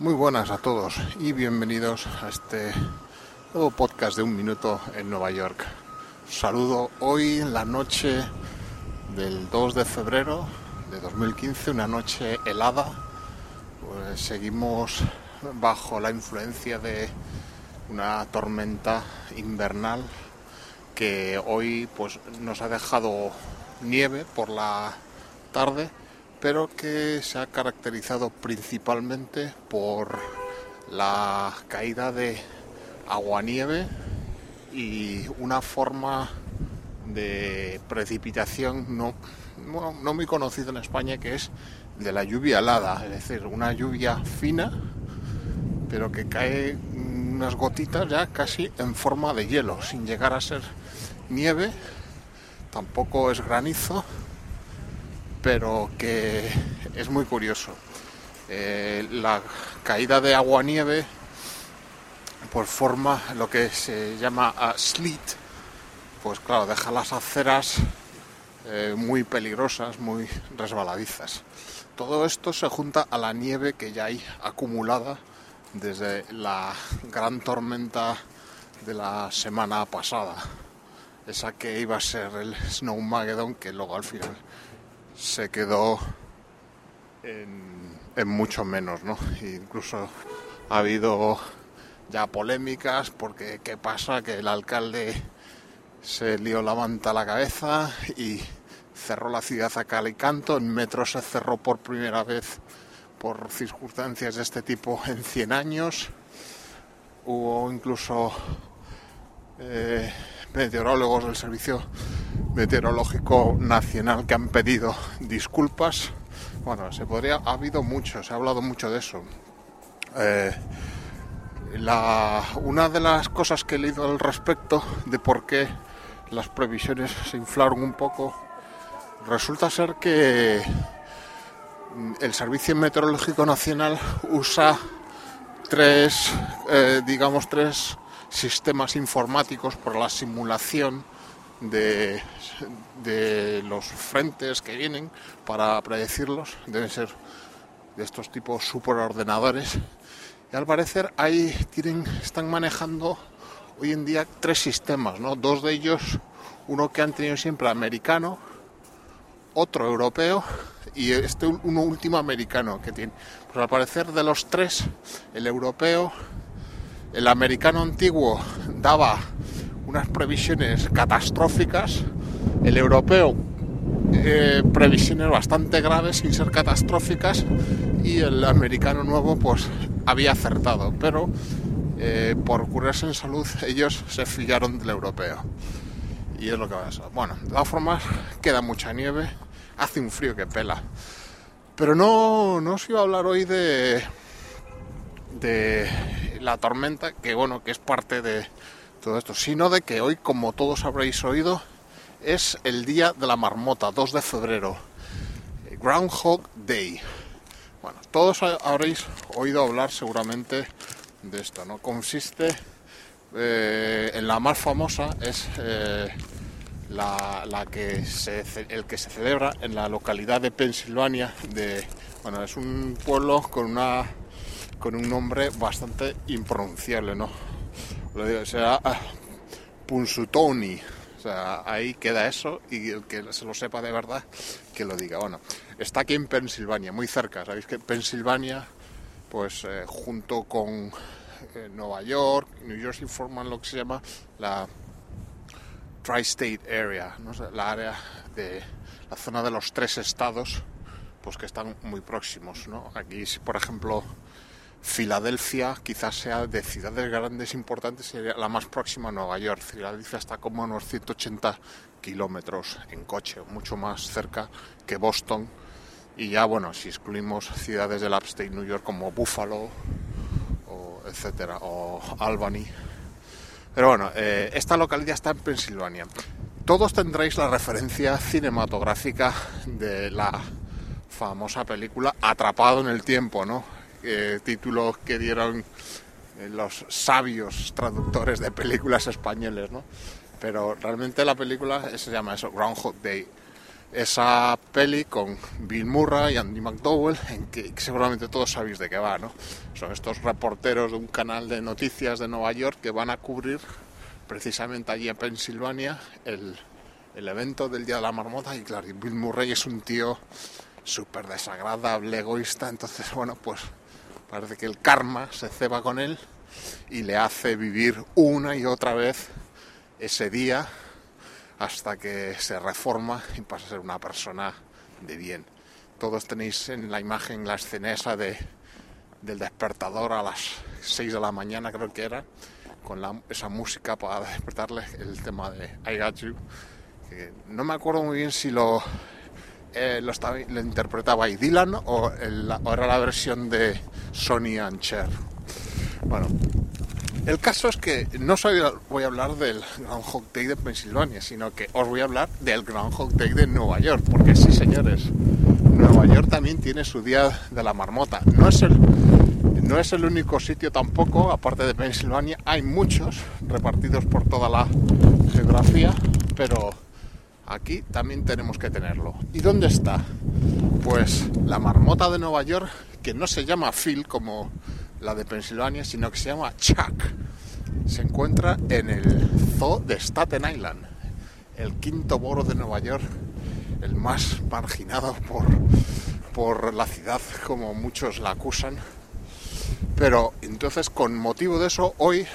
Muy buenas a todos y bienvenidos a este nuevo podcast de un minuto en Nueva York. Saludo hoy en la noche del 2 de febrero de 2015, una noche helada. Pues seguimos bajo la influencia de una tormenta invernal que hoy pues nos ha dejado nieve por la tarde pero que se ha caracterizado principalmente por la caída de aguanieve y una forma de precipitación no, no muy conocida en España que es de la lluvia helada, es decir, una lluvia fina pero que cae unas gotitas ya casi en forma de hielo, sin llegar a ser nieve, tampoco es granizo, pero que es muy curioso. Eh, la caída de agua-nieve por forma lo que se llama a sleet, pues claro, deja las aceras eh, muy peligrosas, muy resbaladizas. Todo esto se junta a la nieve que ya hay acumulada desde la gran tormenta de la semana pasada. Esa que iba a ser el Snowmageddon, que luego al final se quedó en, mucho menos, ¿no? Incluso ha habido ya polémicas porque qué pasa que el alcalde se lió la manta a la cabeza y cerró la ciudad a cal y canto, en metro se cerró por primera vez por circunstancias de este tipo en 100 años. Hubo incluso eh, meteorólogos del servicio Meteorológico Nacional que han pedido disculpas. Bueno, se podría, ha habido mucho, se ha hablado mucho de eso. Eh, una de las cosas que he leído al respecto de por qué las previsiones se inflaron un poco, resulta ser que el Servicio Meteorológico Nacional usa tres, eh, digamos, tres sistemas informáticos por la simulación de, de los frentes que vienen para predecirlos. Deben ser de estos tipos superordenadores. Y al parecer ahí tienen, están manejando hoy en día tres sistemas, ¿no? Dos de ellos, uno que han tenido siempre americano, otro europeo y este uno último americano que tiene. Pues al parecer de los tres, el europeo, el americano antiguo daba unas previsiones catastróficas, el europeo eh, previsiones bastante graves sin ser catastróficas y el americano nuevo pues había acertado, pero eh, por curarse en salud ellos se fijaron del europeo. Y es lo que va a pasar. Bueno, de todas formas queda mucha nieve, hace un frío que pela. Pero no, no os iba a hablar hoy de, de la tormenta, que bueno, que es parte de, todo esto, sino de que hoy, como todos habréis oído, es el día de la marmota, 2 de febrero, Groundhog Day. Bueno, todos habréis oído hablar seguramente de esto, ¿no? Consiste eh, en la más famosa es eh, la, que se, el que se celebra en la localidad de Pensilvania de bueno es un pueblo con una con un nombre bastante impronunciable, ¿no? Lo digo, será ah, Punsutoni. O sea, ahí queda eso y el que se lo sepa de verdad, que lo diga. Bueno, está aquí en Pensilvania, muy cerca. Sabéis que Pensilvania, pues eh, junto con eh, Nueva York, New Jersey forman lo que se llama la Tri-State Area, ¿no? la área de la zona de los tres estados, pues que están muy próximos. ¿no? Aquí, por ejemplo, Filadelfia quizás sea de ciudades grandes importantes, sería la más próxima a Nueva York. Filadelfia está como a unos 180 kilómetros en coche, mucho más cerca que Boston Y ya, bueno, si excluimos ciudades del upstate New York como Buffalo, o etcétera, o Albany. Pero bueno, eh, esta localidad está en Pensilvania. Todos tendréis la referencia cinematográfica de la famosa película Atrapado en el tiempo, ¿no? Eh, título que dieron eh, los sabios traductores de películas españoles, ¿no? Pero realmente la película se llama eso, Groundhog Day. Esa peli con Bill Murray y Andy McDowell, en que seguramente todos sabéis de qué va, ¿no? Son estos reporteros de un canal de noticias de Nueva York que van a cubrir precisamente allí en Pensilvania el, el evento del Día de la Marmota y claro, Bill Murray es un tío súper desagradable, egoísta, entonces bueno, pues parece que el karma se ceba con él y le hace vivir una y otra vez ese día hasta que se reforma y pasa a ser una persona de bien. Todos tenéis en la imagen la escena esa de, del despertador a las 6 de la mañana creo que era, con esa música para despertarle el tema de I Got You. Que no me acuerdo muy bien si lo, eh, lo, interpretaba ahí Dylan o, era la versión de Sonny and Cher. Bueno, el caso es que no voy a hablar del Groundhog Day de Pensilvania, sino que os voy a hablar del Groundhog Day de Nueva York, porque sí, señores, Nueva York también tiene su día de la marmota. No es el, no es el único sitio tampoco, aparte de Pensilvania, hay muchos repartidos por toda la geografía, pero aquí también tenemos que tenerlo. ¿Y dónde está? Pues la marmota de Nueva York, que no se llama Phil como la de Pensilvania, sino que se llama Chuck. Se encuentra en el zoo de Staten Island, el quinto boro de Nueva York, el más marginado por, por la ciudad, como muchos la acusan. Pero entonces, con motivo de eso, hoy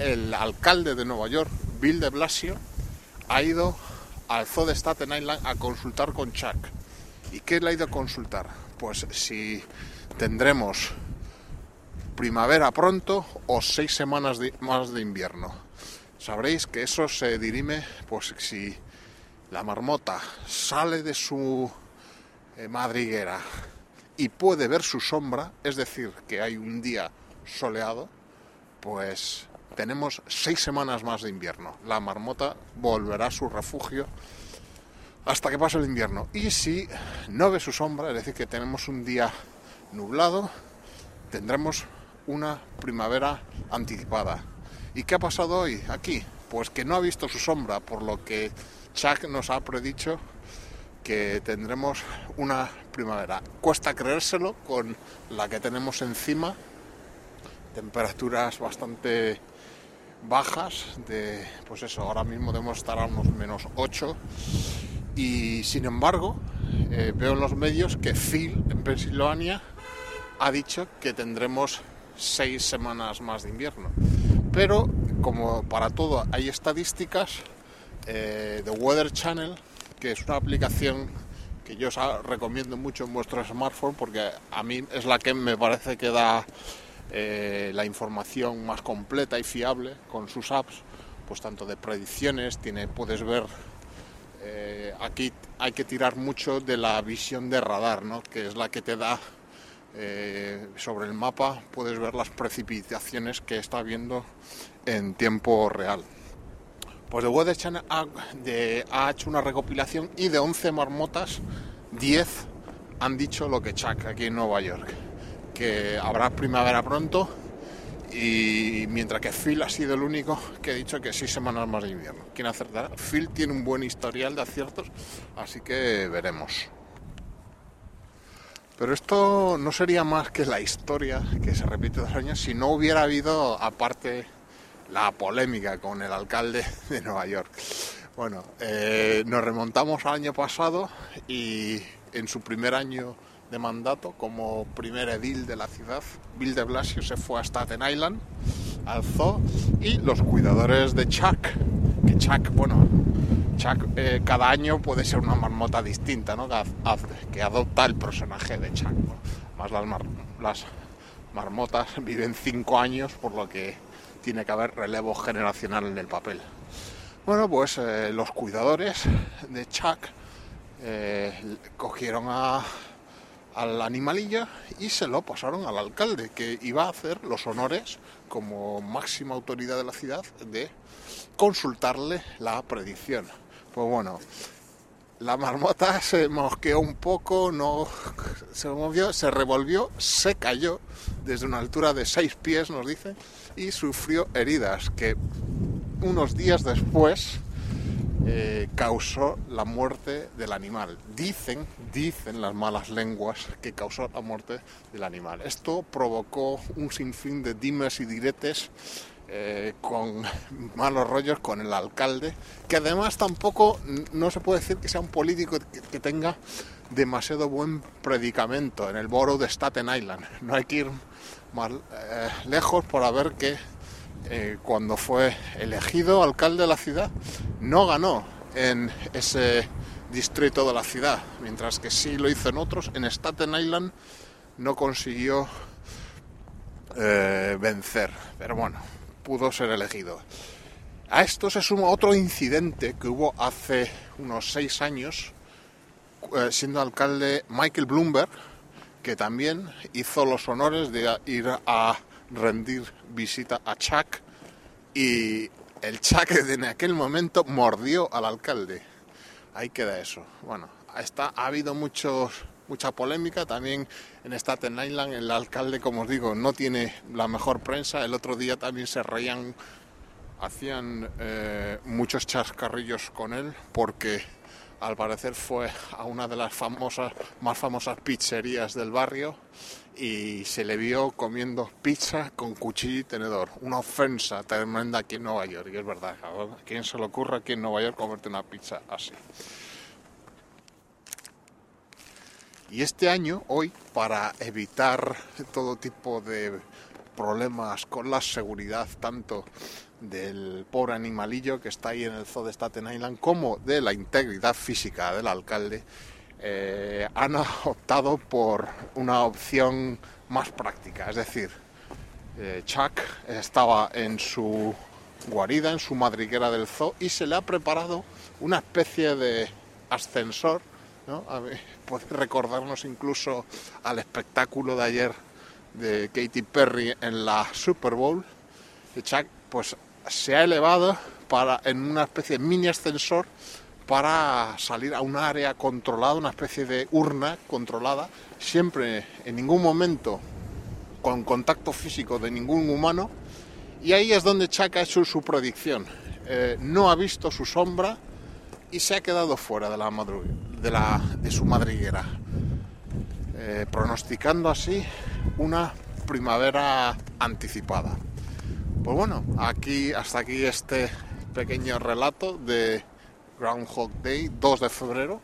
el alcalde de Nueva York, Bill de Blasio, ha ido al zoo de Staten Island a consultar con Chuck. ¿Y qué le ha ido a consultar? Pues si tendremos primavera pronto o seis semanas más de invierno. Sabréis que eso se dirime, pues si la marmota sale de su eh, madriguera y puede ver su sombra, es decir, que hay un día soleado, pues tenemos seis semanas más de invierno. La marmota volverá a su refugio hasta que pase el invierno. Y si no ve su sombra, es decir, que tenemos un día nublado, tendremos una primavera anticipada. ¿Y qué ha pasado hoy aquí? Pues que no ha visto su sombra, por lo que Chuck nos ha predicho que tendremos una primavera. Cuesta creérselo con la que tenemos encima, temperaturas bastante bajas, de pues eso, ahora mismo debemos estar a unos menos 8 y sin embargo eh, veo en los medios que Phil en Pensilvania ha dicho que tendremos seis semanas más de invierno. Pero como para todo hay estadísticas, eh, The Weather Channel, que es una aplicación que yo os recomiendo mucho en vuestro smartphone porque a mí es la que me parece que da eh, la información más completa y fiable con sus apps, pues tanto de predicciones, tiene, puedes ver, eh, aquí hay que tirar mucho de la visión de radar, ¿no? que es la que te da eh, sobre el mapa puedes ver las precipitaciones que está viendo en tiempo real. Pues The Weather Channel ha, ha, hecho una recopilación y de 11 marmotas, 10 han dicho lo que Chuck aquí en Nueva York, que habrá primavera pronto y mientras que Phil ha sido el único que ha dicho que seis semanas más de invierno. ¿Quién acertará? Phil tiene un buen historial de aciertos, así que veremos. Pero esto no sería más que la historia que se repite dos años si no hubiera habido, aparte, la polémica con el alcalde de Nueva York. Bueno, eh, nos remontamos al año pasado y en su primer año mandato como primer edil de la ciudad, Bill de Blasio se fue a Staten Island, al zoo, y los cuidadores de Chuck, que Chuck, bueno, Chuck eh, cada año puede ser una marmota distinta, ¿no? que, adopta el personaje de Chuck. Más las, las, marmotas viven cinco años, por lo que tiene que haber relevo generacional en el papel. Bueno, pues eh, los cuidadores de Chuck eh, cogieron a, al animalillo y se lo pasaron al alcalde, que iba a hacer los honores como máxima autoridad de la ciudad de consultarle la predicción. Pues bueno, la marmota se mosqueó un poco, no se movió, se revolvió, se cayó desde una altura de seis pies, nos dice, y sufrió heridas que unos días después eh, causó la muerte del animal. Dicen, dicen las malas lenguas que causó la muerte del animal. Esto provocó un sinfín de dimes y diretes eh, con malos rollos con el alcalde, que además tampoco no se puede decir que sea un político que, tenga demasiado buen predicamento en el borough de Staten Island. No hay que ir más eh, lejos por ver que eh, cuando fue elegido alcalde de la ciudad no ganó en ese distrito de la ciudad, mientras que sí lo hizo en otros. En Staten Island no consiguió vencer, pero bueno, pudo ser elegido. A esto se suma otro incidente que hubo hace unos seis años, eh, siendo alcalde Michael Bloomberg, que también hizo los honores de ir a rendir visita a Chuck y el Chuck en aquel momento mordió al alcalde. Ahí queda eso. Bueno, está, ha habido muchos mucha polémica. También en Staten Island el alcalde, como os digo, no tiene la mejor prensa. El otro día también se reían, hacían eh, muchos chascarrillos con él porque al parecer fue a una de las famosas, más famosas pizzerías del barrio y se le vio comiendo pizza con cuchillo y tenedor. Una ofensa tremenda aquí en Nueva York. Y es verdad, ¿a quién se le ocurre aquí en Nueva York comerte una pizza así? Y este año, hoy, para evitar todo tipo de problemas con la seguridad, tanto del pobre animalillo que está ahí en el zoo de Staten Island, como de la integridad física del alcalde, eh, han optado por una opción más práctica. Es decir, eh, Chuck estaba en su guarida, en su madriguera del zoo, y se le ha preparado una especie de ascensor ¿no? puede recordarnos incluso al espectáculo de ayer de Katy Perry en la Super Bowl. Chuck pues se ha elevado para, en una especie de mini ascensor para salir a un área controlada, una especie de urna controlada, siempre en ningún momento con contacto físico de ningún humano. Y ahí es donde Chuck ha hecho su predicción. Eh, no ha visto su sombra y se ha quedado fuera de la, su madriguera, eh, pronosticando así una primavera anticipada. Pues bueno, aquí hasta aquí este pequeño relato de Groundhog Day 2 de febrero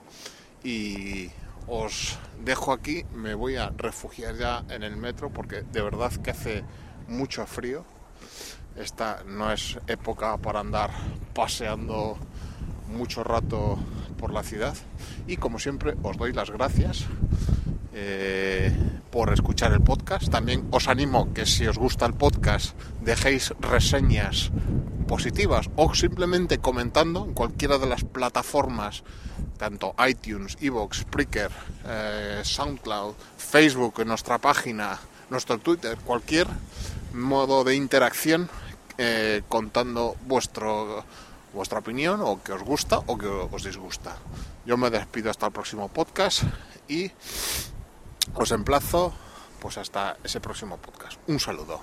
y os dejo aquí, me voy a refugiar ya en el metro porque de verdad que hace mucho frío. Esta no es época para andar paseando mucho rato por la ciudad y como siempre os doy las gracias eh, por escuchar el podcast. También os animo que si os gusta el podcast dejéis reseñas positivas o simplemente comentando en cualquiera de las plataformas, tanto iTunes, Evox, Spreaker, eh, SoundCloud, Facebook, en nuestra página, nuestro Twitter, cualquier modo de interacción eh, contando vuestro vuestra opinión o que os gusta o que os disgusta. Yo me despido hasta el próximo podcast y os emplazo pues hasta ese próximo podcast. Un saludo.